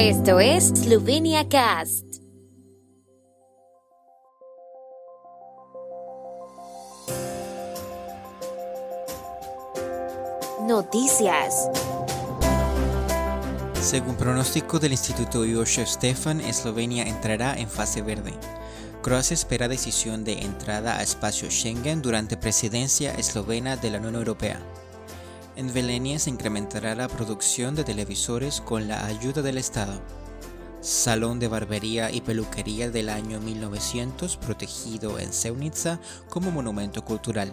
Esto es Slovenia Cast. Noticias. Según pronóstico del Instituto Jošef Stefan, Eslovenia entrará en fase verde. Croacia espera decisión de entrada a espacio Schengen durante presidencia eslovena de la Unión Europea. En Velenia se incrementará la producción de televisores con la ayuda del Estado. Salón de barbería y peluquería del año 1900 protegido en Seunica como monumento cultural.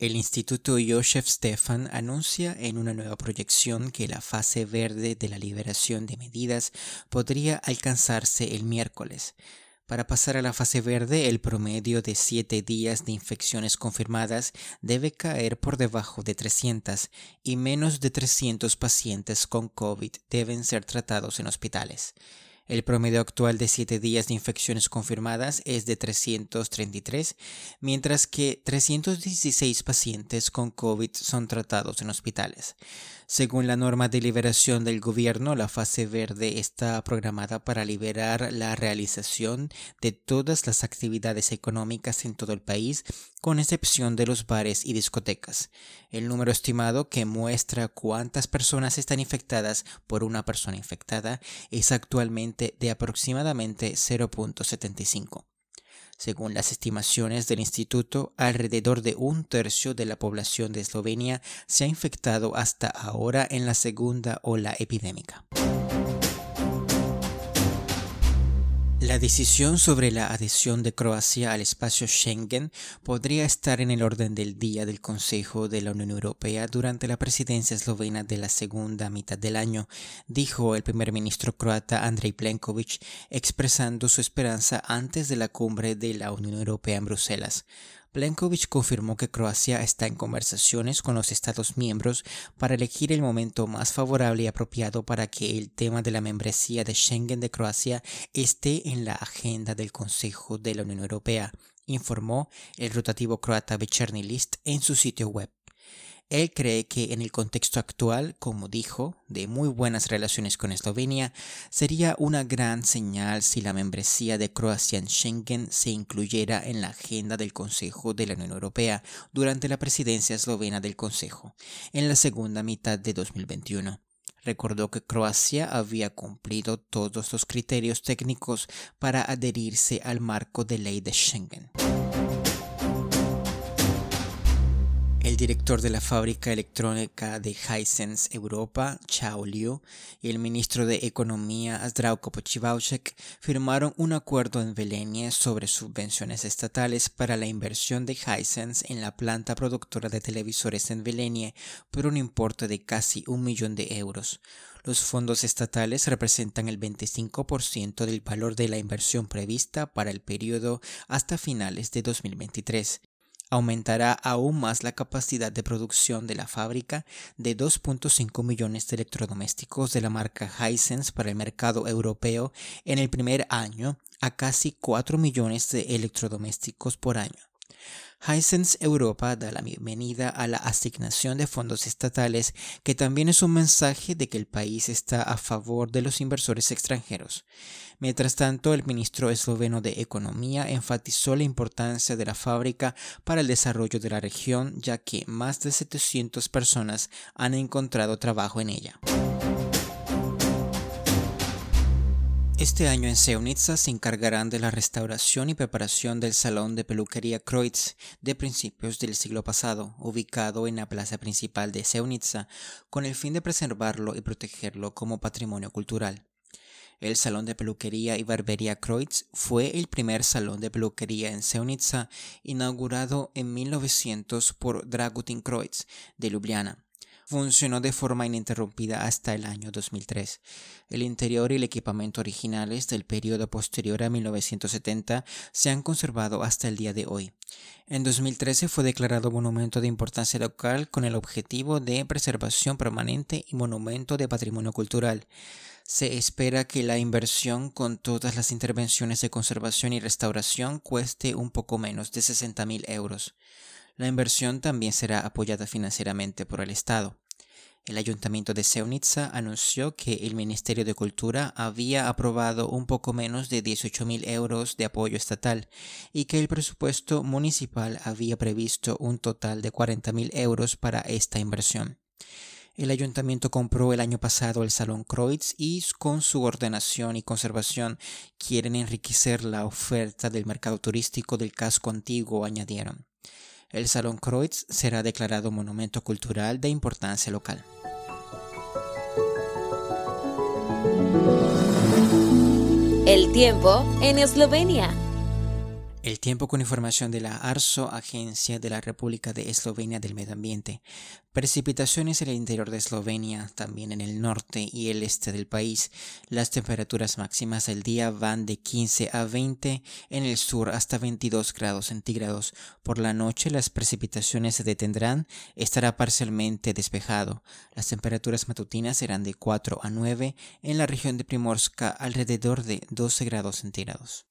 El Instituto Jošef Stefan anuncia en una nueva proyección que la fase verde de la liberación de medidas podría alcanzarse el miércoles. Para pasar a la fase verde, el promedio de 7 días de infecciones confirmadas debe caer por debajo de 300 y menos de 300 pacientes con COVID deben ser tratados en hospitales. El promedio actual de 7 días de infecciones confirmadas es de 333, mientras que 316 pacientes con COVID son tratados en hospitales. Según la norma de liberación del gobierno, la fase verde está programada para liberar la realización de todas las actividades económicas en todo el país, con excepción de los bares y discotecas. El número estimado que muestra cuántas personas están infectadas por una persona infectada es actualmente de aproximadamente 0.75. Según las estimaciones del instituto, alrededor de un tercio de la población de Eslovenia se ha infectado hasta ahora en la segunda ola epidémica. La decisión sobre la adhesión de Croacia al espacio Schengen podría estar en el orden del día del Consejo de la Unión Europea durante la presidencia eslovena de la segunda mitad del año, dijo el primer ministro croata Andrej Plenković, expresando su esperanza antes de la cumbre de la Unión Europea en Bruselas. Plenković confirmó que Croacia está en conversaciones con los Estados miembros para elegir el momento más favorable y apropiado para que el tema de la membresía de Schengen de Croacia esté en la agenda del Consejo de la Unión Europea, informó el rotativo croata Večernji List en su sitio web. Él cree que en el contexto actual, como dijo, de muy buenas relaciones con Eslovenia, sería una gran señal si la membresía de Croacia en Schengen se incluyera en la agenda del Consejo de la Unión Europea durante la presidencia eslovena del Consejo, en la segunda mitad de 2021 recordó que Croacia había cumplido todos los criterios técnicos para adherirse al marco de ley de Schengen. Director de la fábrica electrónica de Hisense Europa, Chao Liu, y el ministro de Economía, Zdravko Pochivauchek, firmaron un acuerdo en Velenia sobre subvenciones estatales para la inversión de Hisense en la planta productora de televisores en Velenia por un importe de casi un millón de euros. Los fondos estatales representan el 25% del valor de la inversión prevista para el periodo hasta finales de 2023 aumentará aún más la capacidad de producción de la fábrica de 2.5 millones de electrodomésticos de la marca Hisense para el mercado europeo en el primer año a casi 4 millones de electrodomésticos por año. Hisense Europa da la bienvenida a la asignación de fondos estatales, que también es un mensaje de que el país está a favor de los inversores extranjeros. Mientras tanto, el ministro esloveno de Economía enfatizó la importancia de la fábrica para el desarrollo de la región, ya que más de 700 personas han encontrado trabajo en ella. Este año en Seunitsa se encargarán de la restauración y preparación del salón de peluquería Kreutz de principios del siglo pasado, ubicado en la plaza principal de Seunitsa, con el fin de preservarlo y protegerlo como patrimonio cultural. El salón de peluquería y barbería Kreutz fue el primer salón de peluquería en Seunitsa, inaugurado en 1900 por Dragutin Kreutz de Ljubljana funcionó de forma ininterrumpida hasta el año 2003. El interior y el equipamiento originales del periodo posterior a 1970 se han conservado hasta el día de hoy. En 2013 fue declarado Monumento de Importancia Local con el objetivo de preservación permanente y Monumento de Patrimonio Cultural. Se espera que la inversión con todas las intervenciones de conservación y restauración cueste un poco menos de 60 mil euros. La inversión también será apoyada financieramente por el Estado. El ayuntamiento de Seunitsa anunció que el Ministerio de Cultura había aprobado un poco menos de 18 mil euros de apoyo estatal y que el presupuesto municipal había previsto un total de 40 mil euros para esta inversión. El ayuntamiento compró el año pasado el Salón Kreutz y con su ordenación y conservación quieren enriquecer la oferta del mercado turístico del casco antiguo, añadieron. El Salón Kreutz será declarado monumento cultural de importancia local. El tiempo en Eslovenia. El tiempo con información de la ARSO, Agencia de la República de Eslovenia del Medio Ambiente. Precipitaciones en el interior de Eslovenia, también en el norte y el este del país. Las temperaturas máximas del día van de 15 a 20, en el sur hasta 22 grados centígrados. Por la noche las precipitaciones se detendrán, estará parcialmente despejado. Las temperaturas matutinas serán de 4 a 9, en la región de Primorska alrededor de 12 grados centígrados.